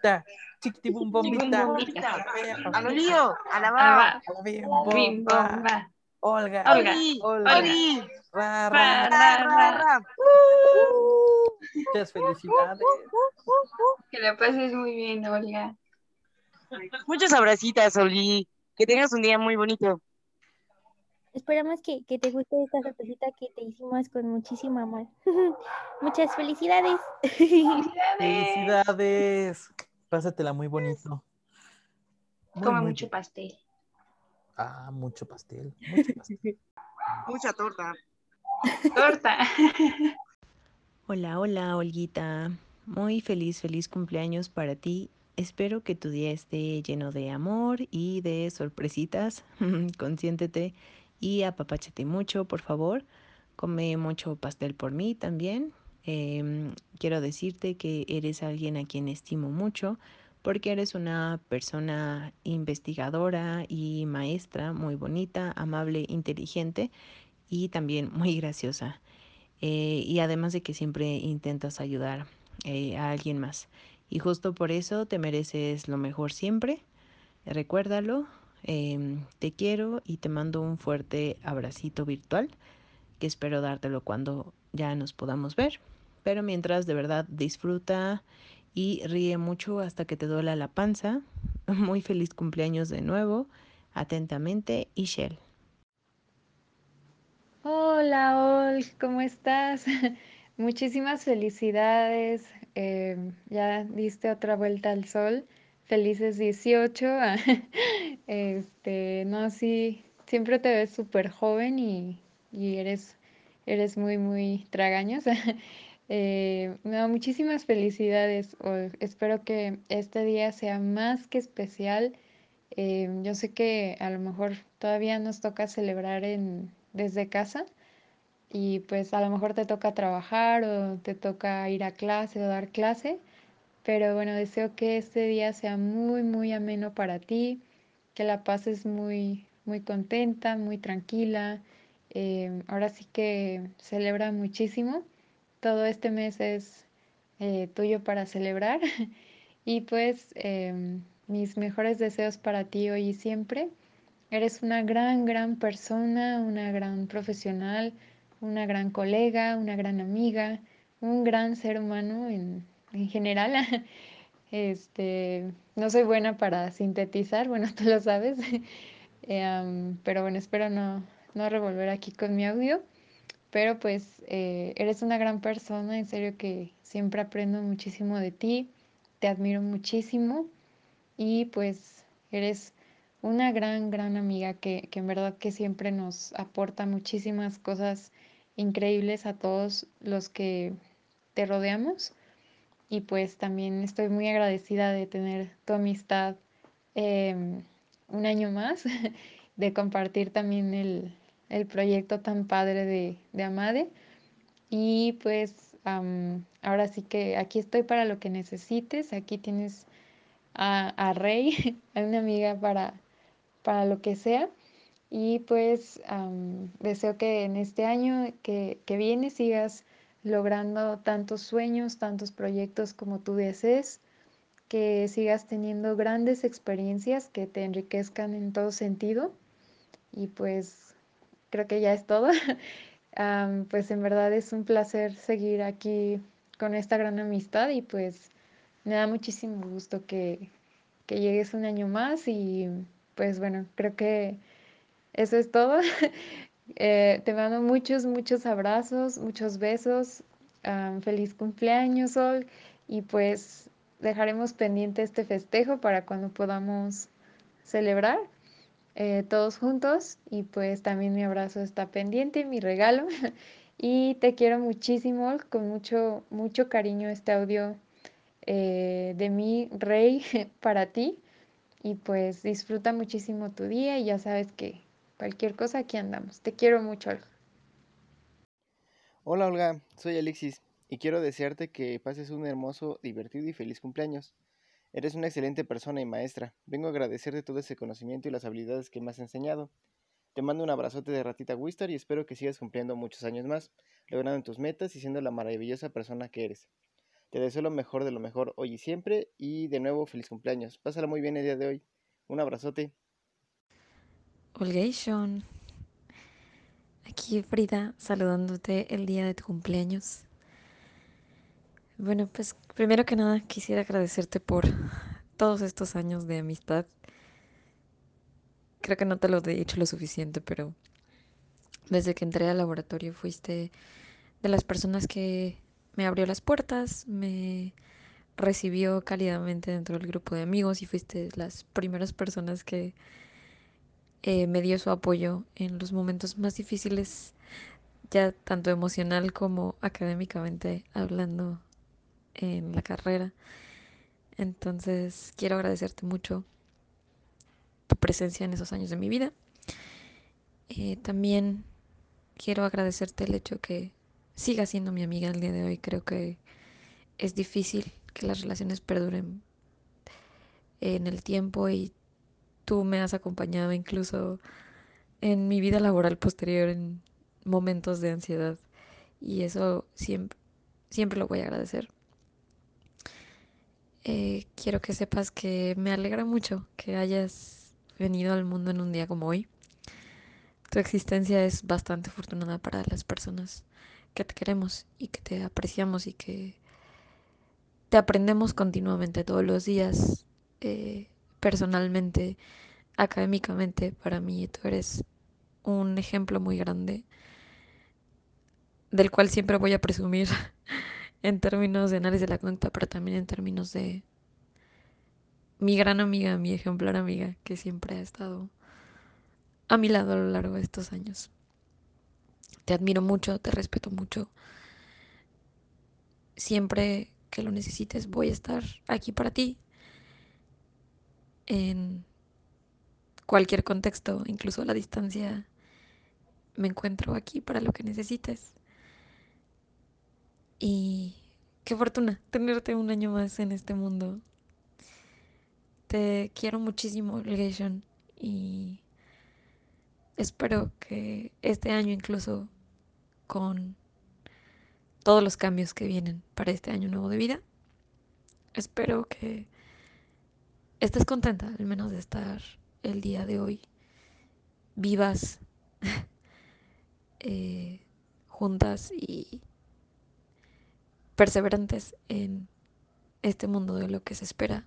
bombita. Chiquitibum bombita. bombita. ¡A lo lío! ¡A la va! va. A la bim Bim, bomba. Olga. Olga. Olga. ¡Oli! Ra, Ra, ra. ¡Ra! Muchas felicidades. Que la pases muy bien, Olga. Muchas abracitas, Oli. Que tengas un día muy bonito. Esperamos que, que te guste esta sorpresita que te hicimos con muchísimo amor. Muchas felicidades. Felicidades. Pásatela muy bonito. Muy, Come muy mucho bien. pastel. Ah, mucho pastel. Mucho pastel. Mucha torta. Torta. Hola, hola, Olguita. Muy feliz, feliz cumpleaños para ti. Espero que tu día esté lleno de amor y de sorpresitas. Consiéntete y apapáchate mucho, por favor. Come mucho pastel por mí también. Em, quiero decirte que eres alguien a quien estimo mucho porque eres una persona investigadora y maestra muy bonita, amable, inteligente y también muy graciosa. Eh, y además de que siempre intentas ayudar eh, a alguien más. Y justo por eso te mereces lo mejor siempre. Recuérdalo. Em, te quiero y te mando un fuerte abracito virtual que espero dártelo cuando ya nos podamos ver. Pero mientras de verdad disfruta y ríe mucho hasta que te duela la panza. Muy feliz cumpleaños de nuevo. Atentamente, Ishel. Hola, Ol, ¿cómo estás? Muchísimas felicidades. eh, ya diste otra vuelta al sol. Felices 18. Este, no, sí, siempre te ves súper joven y, y eres, eres muy, muy tragaños. Eh, no, muchísimas felicidades. Espero que este día sea más que especial. Eh, yo sé que a lo mejor todavía nos toca celebrar en, desde casa y pues a lo mejor te toca trabajar o te toca ir a clase o dar clase, pero bueno, deseo que este día sea muy, muy ameno para ti, que la pases muy, muy contenta, muy tranquila. Eh, ahora sí que celebra muchísimo. Todo este mes es eh, tuyo para celebrar y pues em, mis mejores deseos para ti hoy y siempre. Eres una gran, gran persona, una gran profesional, una gran colega, una gran amiga, un gran ser humano en, en general. Este, no soy buena para sintetizar, bueno, tú lo sabes, am, pero bueno, espero no, no revolver aquí con mi audio. Pero pues eh, eres una gran persona, en serio que siempre aprendo muchísimo de ti, te admiro muchísimo y pues eres una gran, gran amiga que, que en verdad que siempre nos aporta muchísimas cosas increíbles a todos los que te rodeamos. Y pues también estoy muy agradecida de tener tu amistad em, un año más, de compartir también el, el proyecto tan padre de, de Amade. Y pues ahora sí que aquí estoy para lo que necesites. Aquí tienes a, a Rey, a una amiga para, para lo que sea. Y pues deseo que en este año que, que viene sigas logrando tantos sueños, tantos proyectos como tú desees, que sigas teniendo grandes experiencias que te enriquezcan en todo sentido. Y pues creo que ya es todo. Am, pues en verdad es un placer seguir aquí con esta gran amistad y pues me da muchísimo gusto que, que llegues un año más y pues bueno, creo que eso es todo. Eh, te mando muchos, muchos abrazos, muchos besos. am, feliz cumpleaños, Sol. Y pues dejaremos pendiente este festejo para cuando podamos celebrar eh, todos juntos. Y pues también mi abrazo está pendiente, mi regalo. Y te quiero muchísimo, con mucho, mucho cariño este audio eh, de mi rey para ti. Y pues disfruta muchísimo tu día y ya sabes que cualquier cosa aquí andamos. Te quiero mucho, Olga. Hola Olga, soy Alexis y quiero desearte que pases un hermoso, divertido y feliz cumpleaños. Eres una excelente persona y maestra. Vengo a agradecerte todo ese conocimiento y las habilidades que me has enseñado. Te mando un abrazote de ratita Wistar y espero que sigas cumpliendo muchos años más, logrando tus metas y siendo la maravillosa persona que eres. Te deseo lo mejor de lo mejor hoy y siempre y de nuevo feliz cumpleaños. Pásala muy bien el día de hoy. Un abrazote. Holgation. Aquí Frida saludándote el día de tu cumpleaños. Bueno, pues primero que nada quisiera agradecerte por todos estos años de amistad. Creo que no te lo he dicho lo suficiente, pero desde que entré al laboratorio fuiste de las personas que me abrió las puertas, me recibió cálidamente dentro del grupo de amigos y fuiste las primeras personas que eh, me dio su apoyo en los momentos más difíciles, ya tanto emocional como académicamente hablando en la carrera. Entonces quiero agradecerte mucho tu presencia en esos años de mi vida. Eh, también quiero agradecerte el hecho que sigas siendo mi amiga el día de hoy. Creo que es difícil que las relaciones perduren en el tiempo y tú me has acompañado incluso en mi vida laboral posterior en momentos de ansiedad y eso siempre, siempre lo voy a agradecer. Eh, quiero que sepas que me alegra mucho que hayas venido al mundo en un día como hoy. Tu existencia es bastante afortunada para las personas que te queremos y que te apreciamos y que te aprendemos continuamente todos los días. Eh, personalmente, académicamente, para mí tú eres un ejemplo muy grande del cual siempre voy a presumir en términos de análisis de la cuenta, pero también en términos de mi gran amiga, mi ejemplar amiga, que siempre ha estado a mi lado a lo largo de estos años. Te admiro mucho, te respeto mucho. Siempre que lo necesites voy a estar aquí para ti. En cualquier contexto, incluso a la distancia, me encuentro aquí para lo que necesites. Y qué fortuna tenerte un año más en este mundo. Te quiero muchísimo, Legation, y espero que este año incluso con todos los cambios que vienen para este año nuevo de vida, espero que estés contenta al menos de estar el día de hoy vivas eh, juntas y perseverantes en este mundo de lo que se espera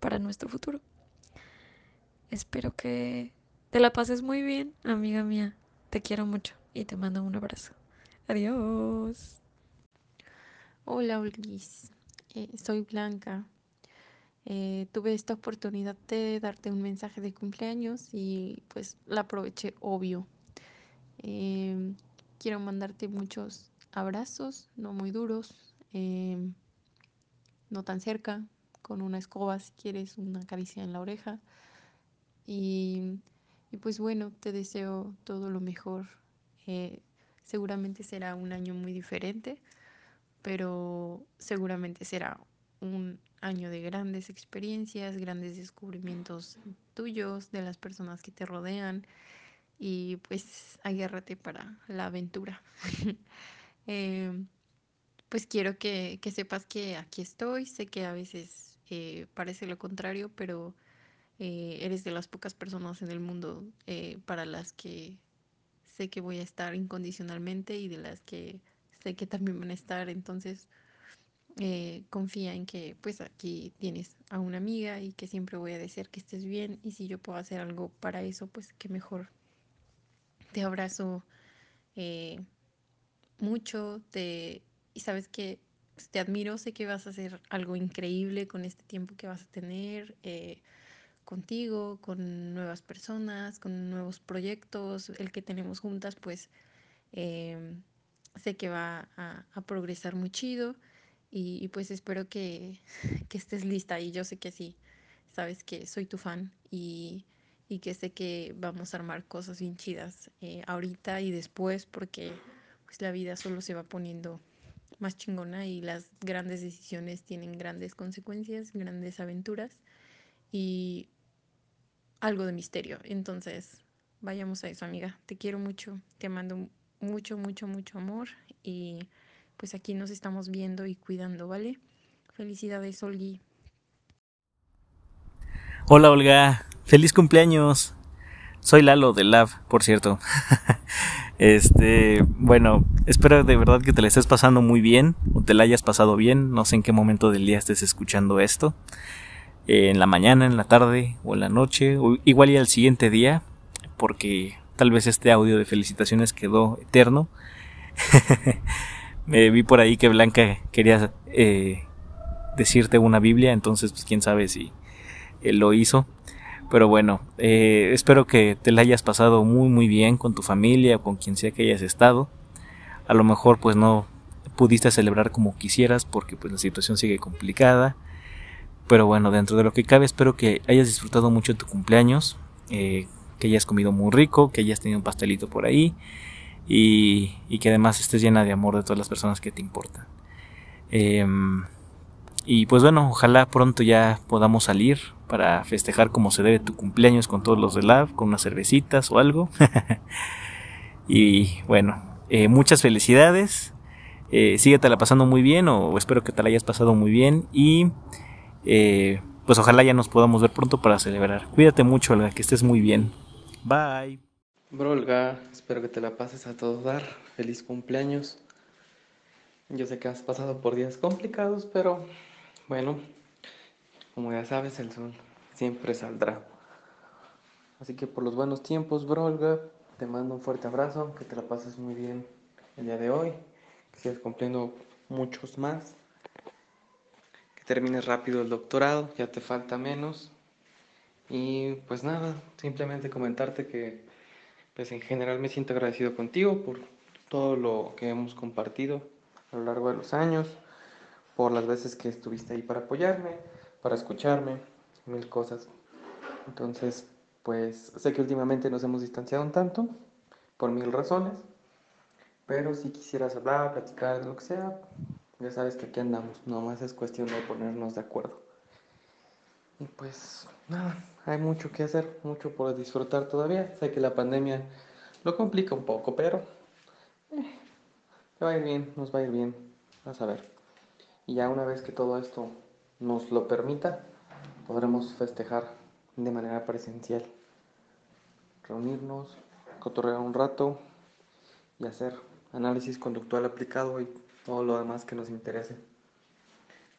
para nuestro futuro. Espero que te la pases muy bien, amiga mía. Te quiero mucho y te mando un abrazo. Adiós. Hola, Ulgis. Eh, soy Blanca. Eh, tuve esta oportunidad de darte un mensaje de cumpleaños y pues la aproveché, obvio. Em, quiero mandarte muchos abrazos, no muy duros, em, no tan cerca, con una escoba si quieres, una caricia en la oreja. Y, y pues bueno, te deseo todo lo mejor. Eh, seguramente será un año muy diferente, pero seguramente será un año de grandes experiencias, grandes descubrimientos tuyos, de las personas que te rodean y pues agárrate para la aventura. Em, pues quiero que, sepas que aquí estoy, sé que a veces eh, parece lo contrario, pero eh, eres de las pocas personas en el mundo eh, para las que sé que voy a estar incondicionalmente y de las que sé que también van a estar, entonces confía en que pues aquí tienes a una amiga y que siempre voy a desear que estés bien. Y si yo puedo hacer algo para eso, pues que mejor. Te abrazo mucho te, y sabes que pues, te admiro, sé que vas a hacer algo increíble con este tiempo que vas a tener eh, contigo, con nuevas personas, con nuevos proyectos, el que tenemos juntas, pues em, sé que va a, progresar muy chido y, pues espero que, que, estés lista y yo sé que sí, sabes que soy tu fan y, y que sé que vamos a armar cosas bien chidas eh, ahorita y después porque pues la vida solo se va poniendo más chingona y las grandes decisiones tienen grandes consecuencias, grandes aventuras y algo de misterio. Entonces, vayamos a eso, amiga. Te quiero mucho, te mando mucho, mucho, mucho amor y pues aquí nos estamos viendo y cuidando, ¿vale? Felicidades, Olgui. Hola Olga, feliz cumpleaños. Soy Lalo de Lab, por cierto. este, bueno, espero de verdad que te la estés pasando muy bien o te la hayas pasado bien. No sé en qué momento del día estés escuchando esto. en la mañana, en la tarde o en la noche, o igual y al siguiente día, porque tal vez este audio de felicitaciones quedó eterno. Me vi por ahí que Blanca quería eh, decirte una Biblia, entonces pues quién sabe si él lo hizo. Pero bueno, eh, espero que te la hayas pasado muy muy bien con tu familia o con quien sea que hayas estado. A lo mejor pues no pudiste celebrar como quisieras porque pues la situación sigue complicada. Pero bueno, dentro de lo que cabe espero que hayas disfrutado mucho tu cumpleaños, eh, que hayas comido muy rico, que hayas tenido un pastelito por ahí y, y que además estés llena de amor de todas las personas que te importan. Em, y pues bueno, ojalá pronto ya podamos salir para festejar como se debe tu cumpleaños con todos los de Lab, con unas cervecitas o algo. y bueno, eh, muchas felicidades. Eh, la pasando muy bien o espero que te la hayas pasado muy bien y eh, pues ojalá ya nos podamos ver pronto para celebrar. Cuídate mucho, Olga, que estés muy bien. Bye. Bro, Olga, espero que te la pases a todo dar. Feliz cumpleaños. Yo sé que has pasado por días complicados, pero bueno, como ya sabes, el sol siempre saldrá. Así que por los buenos tiempos, Brolga, te mando un fuerte abrazo, que te la pases muy bien el día de hoy, que sigas cumpliendo muchos más, que termines rápido el doctorado, ya te falta menos. Y pues nada, simplemente comentarte que pues en general me siento agradecido contigo por todo lo que hemos compartido a lo largo de los años, por las veces que estuviste ahí para apoyarme para escucharme, mil cosas. Entonces, pues sé que últimamente nos hemos distanciado un tanto, por mil razones, pero si quisieras hablar, platicar, lo que sea, ya sabes que aquí andamos, nomás es cuestión de ponernos de acuerdo. Y pues nada, hay mucho que hacer, mucho por disfrutar todavía. Sé que la pandemia lo complica un poco, pero eh, va a ir bien, nos va a ir bien, vas a ver. Y ya una vez que todo esto nos lo permita, podremos festejar de manera presencial. Reunirnos, cotorrear un rato y hacer análisis conductual aplicado y todo lo demás que nos interese.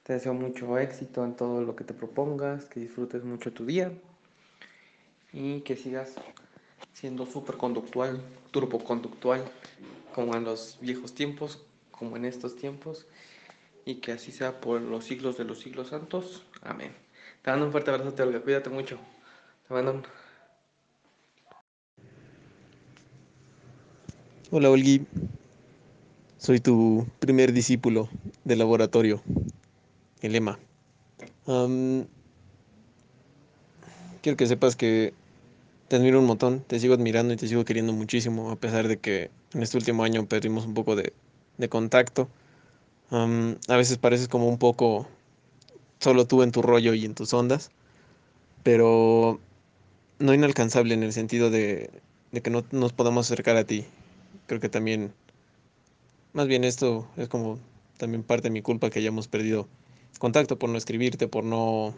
Te deseo mucho éxito en todo lo que te propongas, que disfrutes mucho tu día y que sigas siendo súper conductual, turboconductual, como en los viejos tiempos, como en estos tiempos y que así sea por los siglos de los siglos santos. Amén. Te mando un fuerte abrazo, te Cuídate mucho. Te mando. Hola, Olgui. Soy tu primer discípulo del laboratorio, el EMA. quiero que sepas que te admiro un montón, te sigo admirando y te sigo queriendo muchísimo, a pesar de que en este último año perdimos un poco de, de contacto a veces pareces como un poco solo tú en tu rollo y en tus ondas, pero no inalcanzable en el sentido de, que no nos podamos acercar a ti. Creo que también, más bien esto es como también parte de mi culpa que hayamos perdido contacto por no escribirte, por no,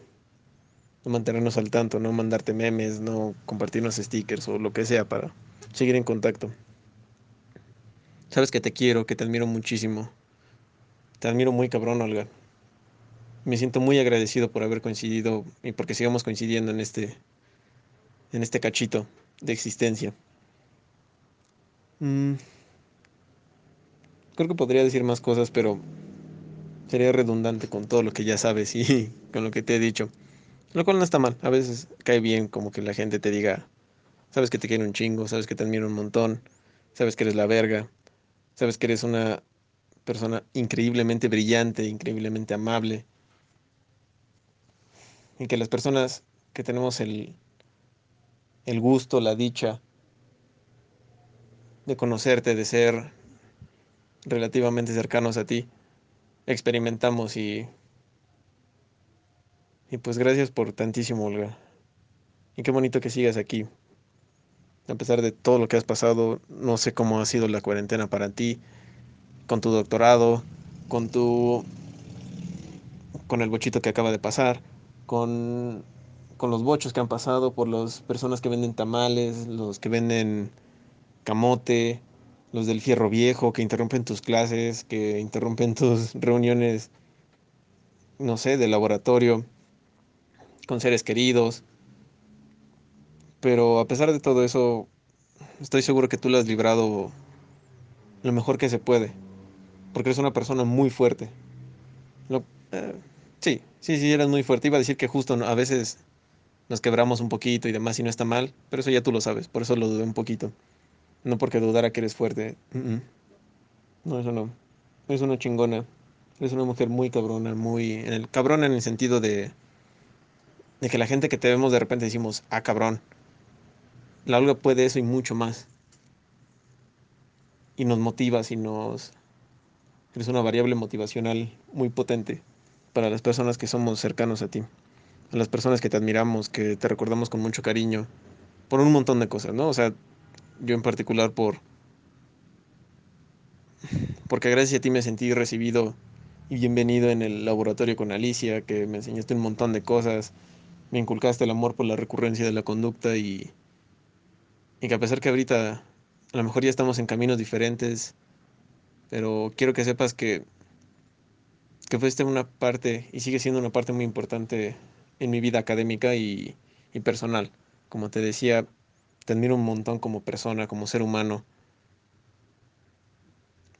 no mantenernos al tanto, no mandarte memes, no compartirnos stickers o lo que sea para seguir en contacto. Sabes que te quiero, que te admiro muchísimo te admiro muy cabrón, Olga. Me siento muy agradecido por haber coincidido y porque sigamos coincidiendo en este, en este cachito de existencia. Mm. Creo que podría decir más cosas, pero sería redundante con todo lo que ya sabes y con lo que te he dicho. Lo cual no está mal. A veces cae bien como que la gente te diga, sabes que te quiero un chingo, sabes que te admiro un montón, sabes que eres la verga, sabes que eres una persona increíblemente brillante, increíblemente amable. Y que las personas que tenemos el, el gusto, la dicha de conocerte, de ser relativamente cercanos a ti, experimentamos y, y pues gracias por tantísimo, Olga. Y qué bonito que sigas aquí. a pesar de todo lo que has pasado, no sé cómo ha sido la cuarentena para ti, con tu doctorado, con tu con el bochito que acaba de pasar, con, con los bochos que han pasado, por las personas que venden tamales, los que venden camote, los del fierro viejo, que interrumpen tus clases, que interrumpen tus reuniones, no sé, de laboratorio, con seres queridos. Pero a pesar de todo eso, estoy seguro que tú lo has librado lo mejor que se puede, porque eres una persona muy fuerte. Eh, sí, sí, sí, eres muy fuerte. Iba a decir que justo a veces nos quebramos un poquito y demás y no está mal, pero eso ya tú lo sabes, por eso lo dudé un poquito. No porque dudara que eres fuerte. No, eso no. Es una chingona. Es una mujer muy cabrona, muy... En el, cabrona en el sentido de... De que la gente que te vemos de repente decimos, ah, cabrón. La Olga puede eso y mucho más. Y nos motivas y nos... Eres una variable motivacional muy potente para las personas que somos cercanos a ti. A las personas que te admiramos, que te recordamos con mucho cariño. Por un montón de cosas, ¿no? O sea, yo en particular por porque gracias a ti me sentí recibido y bienvenido en el laboratorio con Alicia, que me enseñaste un montón de cosas, me inculcaste el amor por la recurrencia de la conducta y, y que a pesar que ahorita a lo mejor ya estamos en caminos diferentes, pero quiero que sepas que, que fuiste una parte y sigue siendo una parte muy importante en mi vida académica y, y personal. Como te decía, te admiro un montón como persona, como ser humano.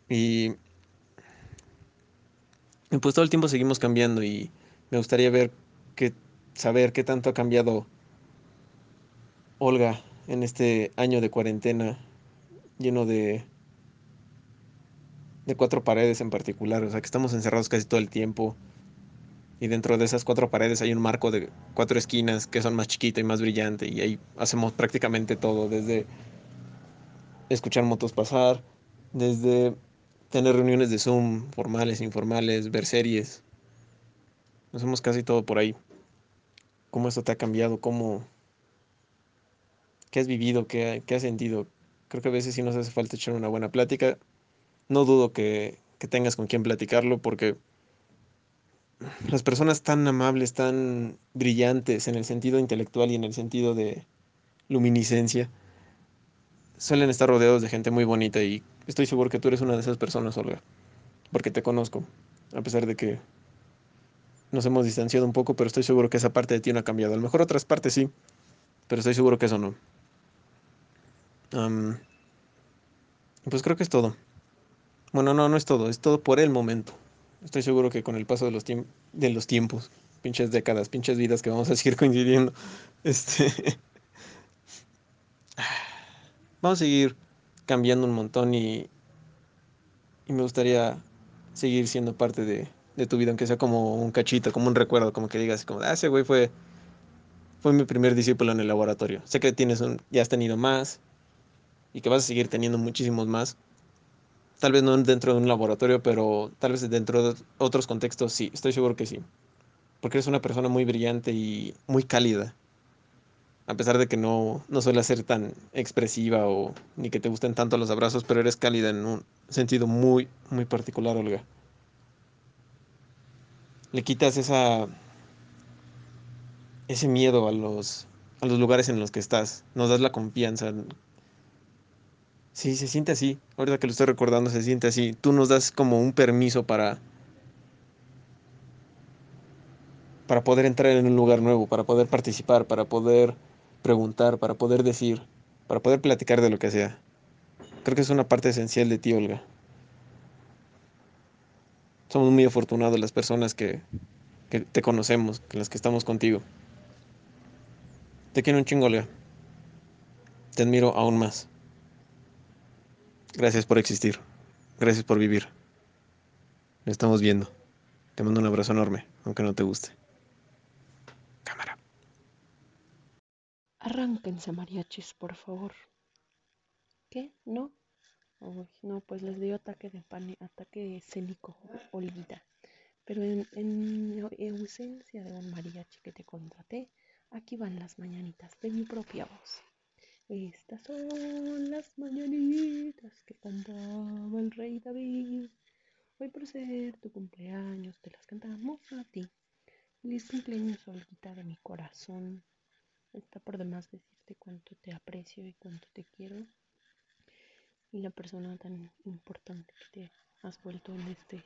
Y, y pues todo el tiempo seguimos cambiando y me gustaría ver que saber qué tanto ha cambiado Olga en este año de cuarentena lleno de de cuatro paredes en particular, o sea, que estamos encerrados casi todo el tiempo y dentro de esas cuatro paredes hay un marco de cuatro esquinas que son más chiquita y más brillante y ahí hacemos prácticamente todo, desde escuchar motos pasar, desde tener reuniones de Zoom formales, informales, ver series. Hacemos casi todo por ahí. ¿Cómo esto te ha cambiado? ¿Cómo... ¿Qué has vivido? ¿Qué, qué has sentido? Creo que a veces sí nos hace falta echar una buena plática. No dudo que, que tengas con quien platicarlo porque las personas tan amables, tan brillantes en el sentido intelectual y en el sentido de luminiscencia, suelen estar rodeados de gente muy bonita y estoy seguro que tú eres una de esas personas, Olga, porque te conozco, a pesar de que nos hemos distanciado un poco, pero estoy seguro que esa parte de ti no ha cambiado. A lo mejor otras partes sí, pero estoy seguro que eso no. Pues creo que es todo. Bueno, no, no es todo, es todo por el momento. Estoy seguro que con el paso de los, de los tiempos, pinches décadas, pinches vidas que vamos a seguir coincidiendo, este, vamos a seguir cambiando un montón y, y me gustaría seguir siendo parte de, de, tu vida, aunque sea como un cachito, como un recuerdo, como que digas, como, ah, ese güey fue, fue mi primer discípulo en el laboratorio. Sé que tienes un, ya has tenido más y que vas a seguir teniendo muchísimos más Tal vez no dentro de un laboratorio, pero tal vez dentro de otros contextos sí, estoy seguro que sí. Porque eres una persona muy brillante y muy cálida. A pesar de que no, no suele ser tan expresiva o ni que te gusten tanto los abrazos, pero eres cálida en un sentido muy, muy particular, Olga. Le quitas esa ese miedo a los, a los lugares en los que estás. Nos das la confianza. Sí, se siente así. Ahorita que lo estoy recordando, se siente así. Tú nos das como un permiso para. para poder entrar en un lugar nuevo, para poder participar, para poder preguntar, para poder decir, para poder platicar de lo que sea. Creo que es una parte esencial de ti, Olga. Somos muy afortunados las personas que, que te conocemos, las que estamos contigo. Te quiero un chingo, Olga. Te admiro aún más. Gracias por existir. Gracias por vivir. Nos estamos viendo. Te mando un abrazo enorme, aunque no te guste. Cámara. Arránquense, mariachis, por favor. ¿Qué? ¿No? Uy, no, pues les dio ataque de pánico, ataque escénico, Olguita. Pero en, en ausencia de un mariachi que te contraté, aquí van las mañanitas de mi propia voz. Estas son las mañanitas que cantaba el rey David. Hoy por ser tu cumpleaños te las cantamos a ti. Feliz cumpleaños, Olguita de mi corazón. Está por demás decirte cuánto te aprecio y cuánto te quiero. Y la persona tan importante que te has vuelto en este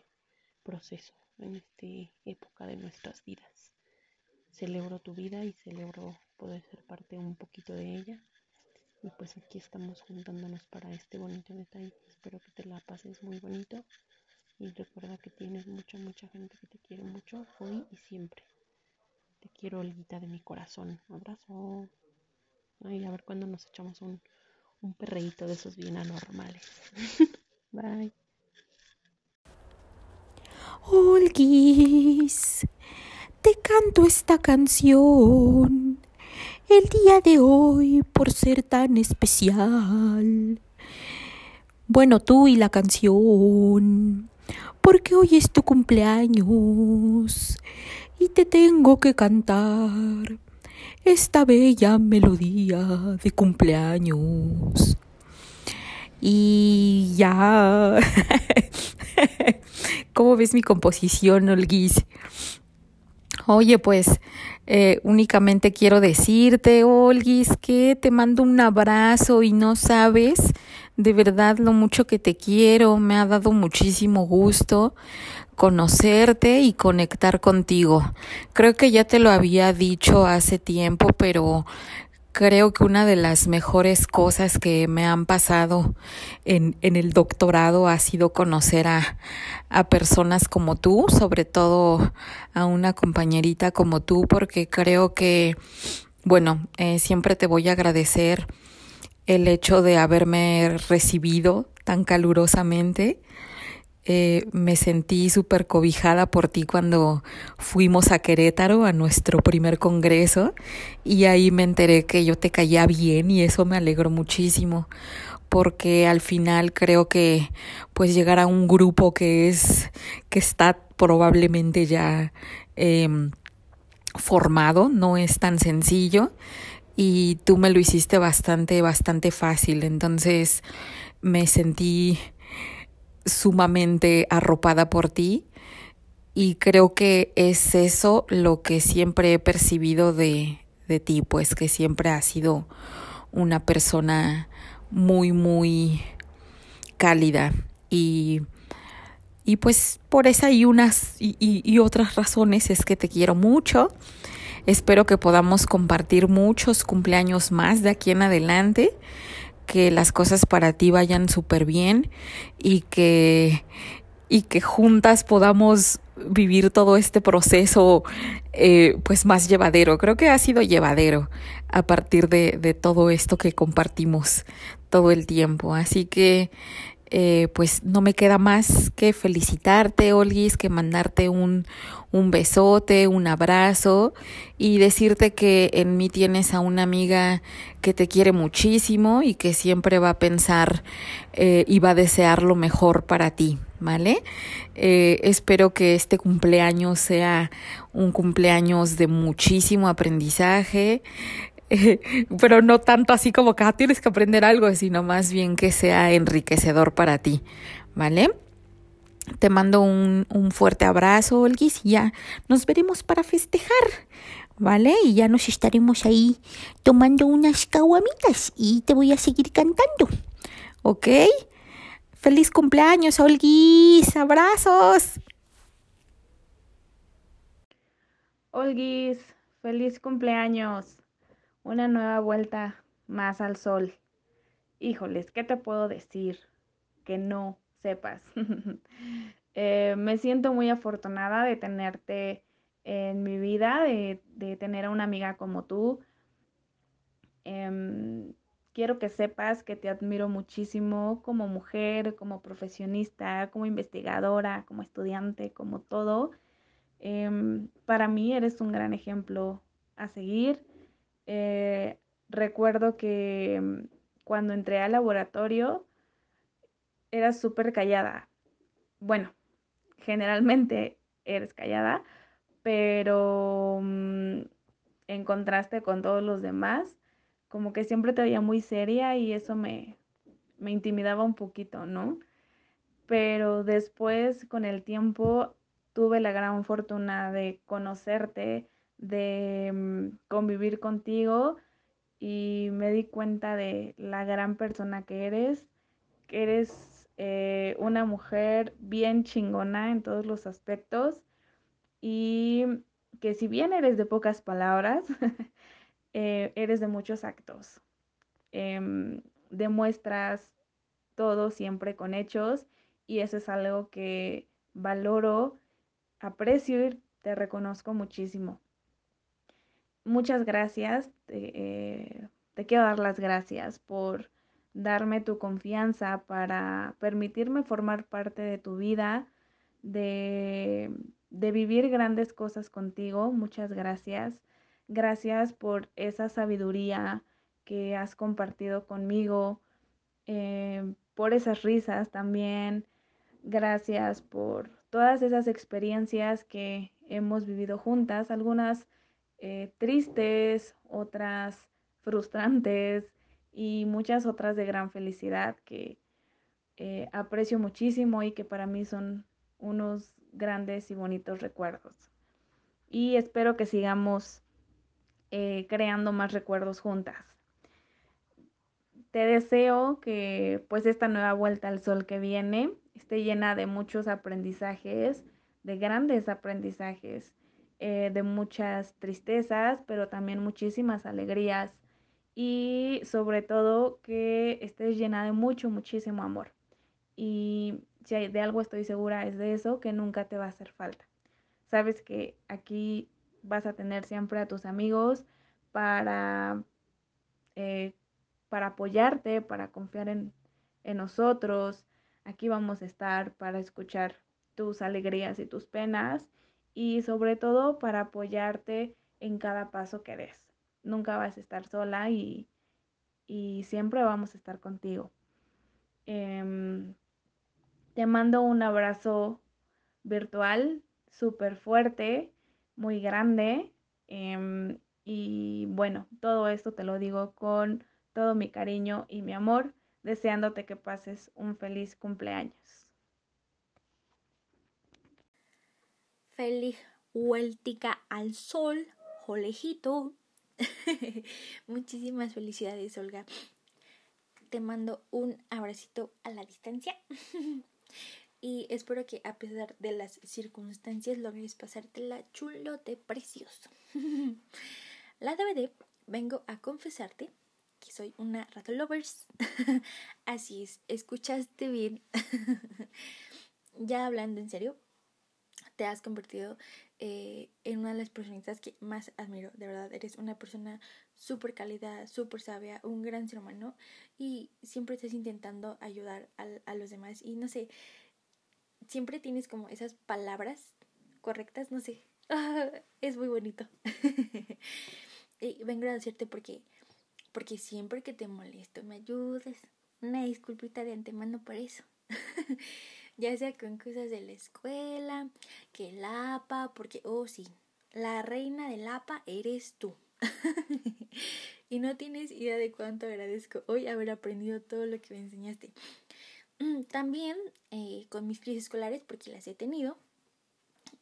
proceso, en esta época de nuestras vidas. Celebro tu vida y celebro poder ser parte un poquito de ella. Y pues aquí estamos juntándonos para este bonito detalle. Espero que te la pases muy bonito. Y recuerda que tienes mucha, mucha gente que te quiere mucho hoy y siempre. Te quiero, Olguita, de mi corazón. Abrazo. Ay, a ver cuándo nos echamos un, un perreíto de esos bien anormales. Bye. Olguis, te canto esta canción el día de hoy por ser tan especial. Bueno, tú y la canción, porque hoy es tu cumpleaños y te tengo que cantar esta bella melodía de cumpleaños. Y ya. ¿Cómo ves mi composición, Olguis? Oye, pues eh, únicamente quiero decirte, Olguis, que te mando un abrazo y no sabes de verdad lo mucho que te quiero. Me ha dado muchísimo gusto conocerte y conectar contigo. Creo que ya te lo había dicho hace tiempo, pero creo que una de las mejores cosas que me han pasado en, en el doctorado ha sido conocer a, a, personas como tú, sobre todo a una compañerita como tú, porque creo que, bueno, eh, siempre te voy a agradecer el hecho de haberme recibido tan calurosamente eh, me sentí súper cobijada por ti cuando fuimos a Querétaro a nuestro primer congreso y ahí me enteré que yo te caía bien y eso me alegró muchísimo porque al final creo que pues llegar a un grupo que es que está probablemente ya eh, formado no es tan sencillo y tú me lo hiciste bastante bastante fácil. Entonces me sentí sumamente arropada por ti. Y creo que es eso lo que siempre he percibido de, de ti, pues que siempre has sido una persona muy, muy cálida. Y, y pues por esa y unas y, y, y otras razones es que te quiero mucho. Espero que podamos compartir muchos cumpleaños más de aquí en adelante que las cosas para ti vayan súper bien y que, y que juntas podamos vivir todo este proceso eh, pues más llevadero. Creo que ha sido llevadero a partir de, de todo esto que compartimos todo el tiempo. Así que eh, pues no me queda más que felicitarte, Olguis, que mandarte un, un besote, un abrazo y decirte que en mí tienes a una amiga que te quiere muchísimo y que siempre va a pensar eh, y va a desear lo mejor para ti, ¿vale? Eh, espero que este cumpleaños sea un cumpleaños de muchísimo aprendizaje, pero no tanto así como que ah, tienes que aprender algo, sino más bien que sea enriquecedor para ti, ¿vale? Te mando un, un fuerte abrazo, Olguis, y ya nos veremos para festejar, ¿vale? Y ya nos estaremos ahí tomando unas caguamitas y te voy a seguir cantando, ¿ok? Feliz cumpleaños, Olguis, abrazos. Olguis, feliz cumpleaños una nueva vuelta más al sol. Híjoles, ¿qué te puedo decir que no sepas? eh, me siento muy afortunada de tenerte en mi vida, de, tener a una amiga como tú. Eh, quiero que sepas que te admiro muchísimo como mujer, como profesionista, como investigadora, como estudiante, como todo. Eh, para mí eres un gran ejemplo a seguir eh, recuerdo que mm, cuando entré al laboratorio era súper callada. Bueno, generalmente eres callada, pero mm, en contraste con todos los demás, como que siempre te veía muy seria y eso me, me intimidaba un poquito, ¿no? Pero después, con el tiempo, tuve la gran fortuna de conocerte, de mm, convivir contigo y me di cuenta de la gran persona que eres, que eres eh, una mujer bien chingona en todos los aspectos y que si bien eres de pocas palabras, eh, eres de muchos actos. Em, demuestras todo siempre con hechos y eso es algo que valoro, aprecio y te reconozco muchísimo. Muchas gracias, eh, te quiero dar las gracias por darme tu confianza para permitirme formar parte de tu vida, de, de vivir grandes cosas contigo. Muchas gracias. Gracias por esa sabiduría que has compartido conmigo, eh, por esas risas también. Gracias por todas esas experiencias que hemos vivido juntas, algunas eh, tristes, otras frustrantes y muchas otras de gran felicidad que eh, aprecio muchísimo y que para mí son unos grandes y bonitos recuerdos. Y espero que sigamos creando más recuerdos juntas te deseo que pues esta nueva vuelta al sol que viene esté llena de muchos aprendizajes, de grandes aprendizajes, eh, de muchas tristezas, pero también muchísimas alegrías y sobre todo que estés llena de mucho, muchísimo amor. Y si de algo estoy segura es de eso, que nunca te va a hacer falta. Sabes que aquí vas a tener siempre a tus amigos para eh, para apoyarte, para confiar en, nosotros. Aquí vamos a estar para escuchar tus alegrías y tus penas y sobre todo para apoyarte en cada paso que des. Nunca vas a estar sola y, siempre vamos a estar contigo. Em, te mando un abrazo virtual súper fuerte, muy grande. Em, y bueno, todo esto te lo digo con todo mi cariño y mi amor, deseándote que pases un feliz cumpleaños. Feliz vueltica al sol, jolejito. Muchísimas felicidades, Olga. Te mando un abracito a la distancia. y espero que a pesar de las circunstancias logres pasártela chulote precioso. la DVD vengo a confesarte soy una rato lovers. Así es, escuchaste bien. ya hablando en serio, te has convertido eh, en una de las personitas que más admiro. De verdad, eres una persona súper cálida, súper sabia, un gran ser humano y siempre estás intentando ayudar a, a los demás. Y no sé, siempre tienes como esas palabras correctas, no sé. es muy bonito. y vengo a decirte porque porque siempre que te molesto me ayudes. Una disculpita de antemano por eso. ya sea con cosas de la escuela, que el APA, porque, oh sí, la reina del APA eres tú. y no tienes idea de cuánto agradezco hoy haber aprendido todo lo que me enseñaste. También eh, con mis crisis escolares, porque las he tenido.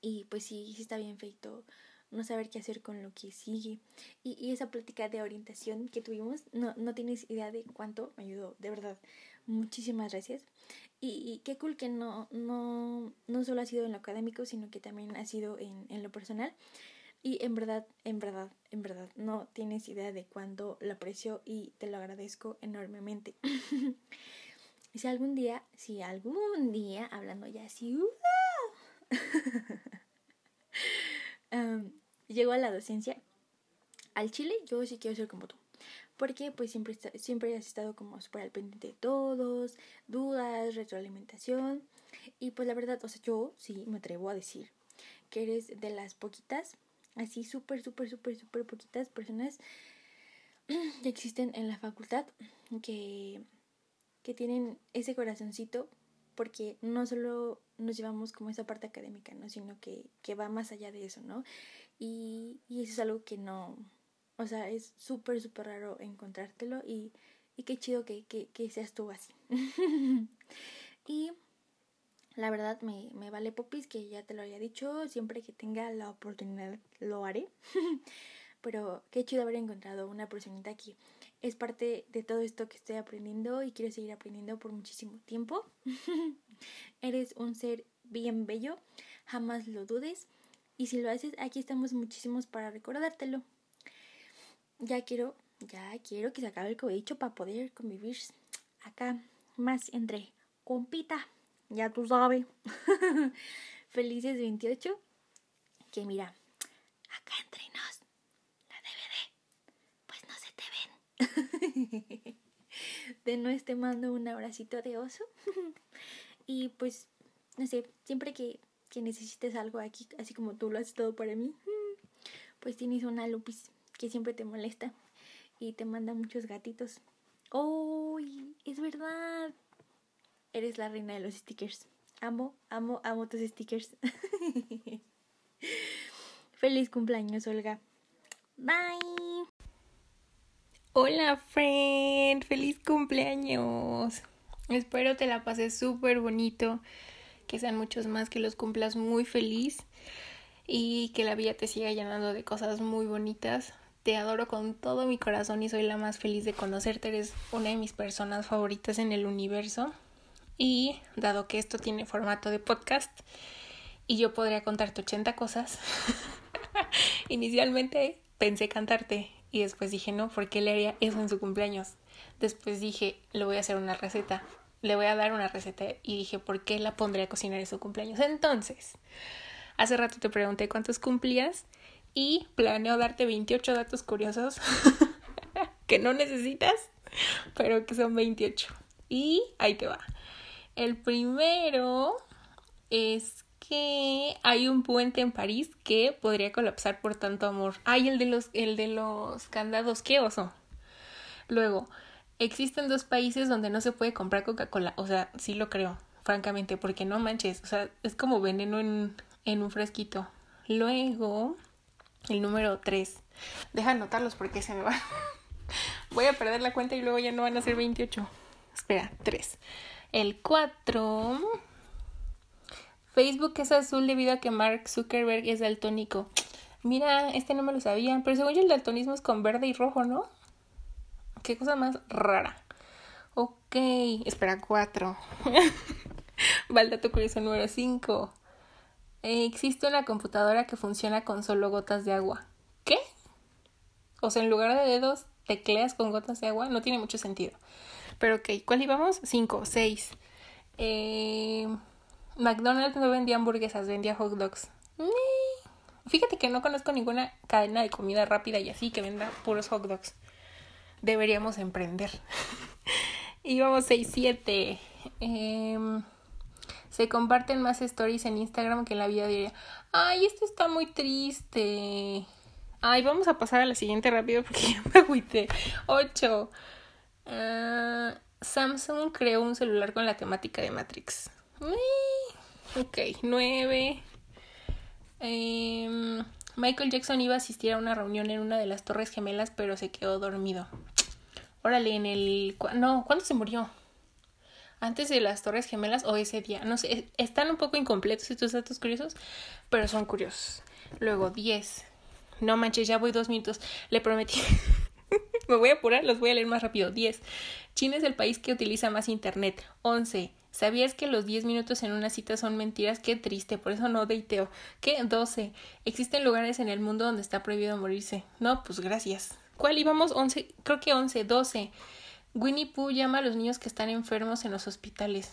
Y pues sí, sí está bien feito no saber qué hacer con lo que sigue. Y, esa plática de orientación que tuvimos, no, no tienes idea de cuánto me ayudó, de verdad. Muchísimas gracias. Y, qué cool que no, no, no solo ha sido en lo académico, sino que también ha sido en, en lo personal. Y en verdad, en verdad, en verdad, no tienes idea de cuánto lo aprecio y te lo agradezco enormemente. si algún día, si algún día, hablando ya así, llego a la docencia, al Chile, yo sí quiero ser como tú. Porque pues siempre, siempre has estado como súper al pendiente de todos, dudas, retroalimentación. Y pues la verdad, o sea, yo sí me atrevo a decir que eres de las poquitas, así súper, súper, súper, súper poquitas personas que existen en la facultad que, que tienen ese corazoncito porque no solo nos llevamos como esa parte académica, ¿no? Sino que, que va más allá de eso, ¿no? Y, y eso es algo que no, O sea, es súper, súper raro encontrártelo y, y qué chido que, que, que seas tú así. y la verdad me, me vale popis que ya te lo haya dicho. Siempre que tenga la oportunidad lo haré. Pero qué chido haber encontrado una personita aquí. Es parte de todo esto que estoy aprendiendo y quiero seguir aprendiendo por muchísimo tiempo. Eres un ser bien bello, jamás lo dudes. Y si lo haces, aquí estamos muchísimos para recordártelo. Ya quiero, ya quiero que se acabe el cobicho para poder convivir acá más entre compita ya tú sabes. Felices 28. Que mira, acá entre nos, la DVD, pues no se te ven. de nuevo te mando un abracito de oso. y pues, no sé, siempre que, que necesites algo aquí, así como tú lo has todo para mí, pues tienes una lupis que siempre te molesta y te manda muchos gatitos. ¡Oh! Es verdad. Eres la reina de los stickers. Amo, amo, amo tus stickers. Feliz cumpleaños, Olga. Bye. Hola, friend. Feliz cumpleaños. Espero te la pases súper bonito. Que sean muchos más, que los cumplas muy feliz. Y que la vida te siga llenando de cosas muy bonitas. Te adoro con todo mi corazón y soy la más feliz de conocerte. Eres una de mis personas favoritas en el universo. Y dado que esto tiene formato de podcast y yo podría contarte 80 cosas, inicialmente pensé cantarte y después dije, no, ¿por qué le haría eso en su cumpleaños? Después dije, le voy a hacer una receta, le voy a dar una receta y dije, ¿por qué la pondré a cocinar en su cumpleaños? Entonces, hace rato te pregunté cuántos cumplías y planeo darte 28 datos curiosos que no necesitas, pero que son 28. Y ahí te va. El primero es que hay un puente en París que podría colapsar por tanto amor. Ay, el de los, el de los candados, qué oso. Luego, existen dos países donde no se puede comprar Coca-Cola. O sea, sí lo creo, francamente, porque no manches. O sea, es como veneno en, en un fresquito. Luego, el número tres. Deja anotarlos porque se me va. Voy a perder la cuenta y luego ya no van a ser 28. Espera, tres. El 4. Facebook es azul debido a que Mark Zuckerberg es daltónico. Mira, este no me lo sabía, pero según yo el daltonismo es con verde y rojo, ¿no? Qué cosa más rara. Ok, espera, 4. Va el curioso número 5. Existe una computadora que funciona con solo gotas de agua. ¿Qué? O sea, en lugar de dedos, tecleas con gotas de agua. No tiene mucho sentido. Pero ok, ¿cuál íbamos? Cinco, seis. Eh, McDonald's no vendía hamburguesas, vendía hot dogs. Fíjate que no conozco ninguna cadena de comida rápida y así que venda puros hot dogs. Deberíamos emprender. íbamos seis, siete. Em, se comparten más stories en Instagram que en la vida diaria. Ay, esto está muy triste. Ay, vamos a pasar a la siguiente rápido porque ya me agüité. Ocho. Ah, Samsung creó un celular con la temática de Matrix. ok, 9. Em, Michael Jackson iba a asistir a una reunión en una de las Torres Gemelas, pero se quedó dormido. Órale, en el... No, ¿cuándo se murió? ¿Antes de las Torres Gemelas o ese día? No sé, están un poco incompletos estos datos curiosos, pero son curiosos. Luego, 10. No manches, ya voy dos minutos. Le prometí Me voy a apurar, los voy a leer más rápido. 10. China es el país que utiliza más internet. 11. ¿Sabías que los 10 minutos en una cita son mentiras? Qué triste, por eso no deiteo. ¿Qué? 12. Existen lugares en el mundo donde está prohibido morirse. No, pues gracias. ¿Cuál íbamos? 11. Creo que 11. 12. Winnie Pooh llama a los niños que están enfermos en los hospitales.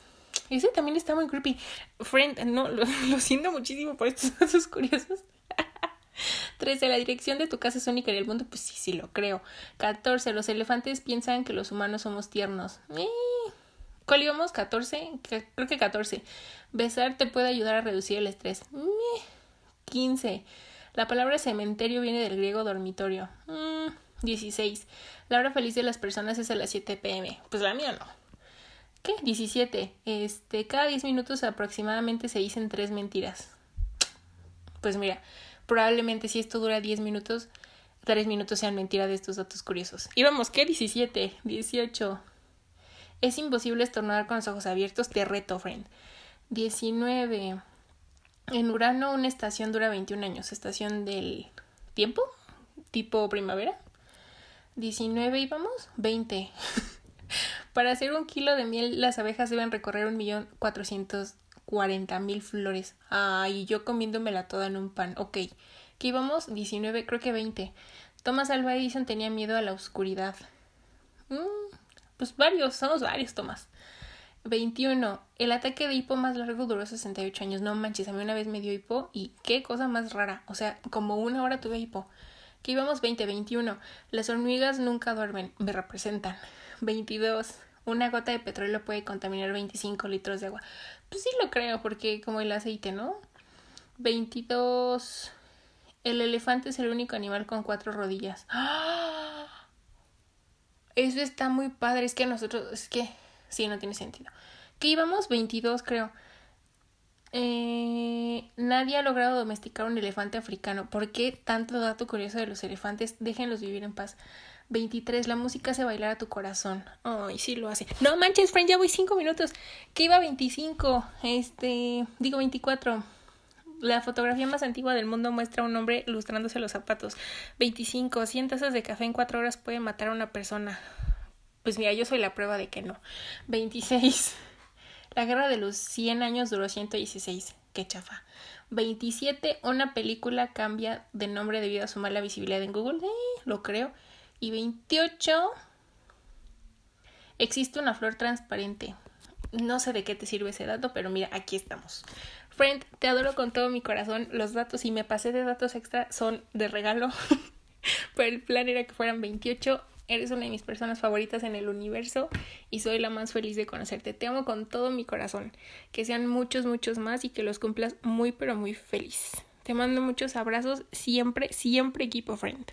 Ese también está muy creepy. Friend, no, lo, lo siento muchísimo por estos datos curiosos. 13. La dirección de tu casa es única en el mundo. Pues sí, sí lo creo. 14. Los elefantes piensan que los humanos somos tiernos. Eh. ¿Cuál íbamos? 14. Creo que 14. Besar te puede ayudar a reducir el estrés. 15. La palabra cementerio viene del griego dormitorio. 16. Mm, la hora feliz de las personas es a las 7 pm. Pues la mía no. ¿Qué? 17. Este, cada 10 minutos aproximadamente se dicen tres mentiras. Pues mira, probablemente si esto dura 10 minutos, tres minutos sean mentira de estos datos curiosos. Íbamos, ¿qué? 17, 18. Es imposible estornudar con los ojos abiertos, te reto, friend. 19. En Urano una estación dura 21 años, estación del tiempo, tipo primavera. 19 íbamos, 20. Para hacer un kilo de miel, las abejas deben recorrer un millón cuatrocientos cuarenta mil flores. Ay, yo comiéndomela toda en un pan. Ok. ¿Qué íbamos? 19, creo que 20. Thomas Alva Edison tenía miedo a la oscuridad. Mm, pues varios, somos varios, Thomas. 21. El ataque de hipo más largo duró 68 años. No manches, a mí una vez me dio hipo y qué cosa más rara. O sea, como una hora tuve hipo. Que íbamos 20, 21. Las hormigas nunca duermen, me representan. 22. Una gota de petróleo puede contaminar 25 litros de agua. Pues sí lo creo, porque como el aceite, ¿no? 22. El elefante es el único animal con cuatro rodillas. ¡Ah! Eso está muy padre. Es que nosotros, es que sí, no tiene sentido. Que íbamos 22, creo. Eh, nadie ha logrado domesticar un elefante africano. ¿Por qué tanto dato curioso de los elefantes? Déjenlos vivir en paz. 23. La música hace bailar a tu corazón. Ay, sí lo hace. No manches, friend, ya voy 5 minutos. Que iba 25. Este, digo 24. La fotografía más antigua del mundo muestra a un hombre lustrándose los zapatos. 25. 100 tazas de café en 4 horas pueden matar a una persona. Pues mira, yo soy la prueba de que no. 26. La guerra de los 100 años duró 116. Qué chafa. 27. Una película cambia de nombre debido a su mala visibilidad en Google. Eh, lo creo. Y 28. Existe una flor transparente. No sé de qué te sirve ese dato, pero mira, aquí estamos. Friend, te adoro con todo mi corazón. Los datos, y me pasé de datos extra, son de regalo. pero el plan era que fueran 28. Eres una de mis personas favoritas en el universo y soy la más feliz de conocerte. Te amo con todo mi corazón. Que sean muchos, muchos más y que los cumplas muy, pero muy feliz. Te mando muchos abrazos. Siempre, siempre equipo, friend.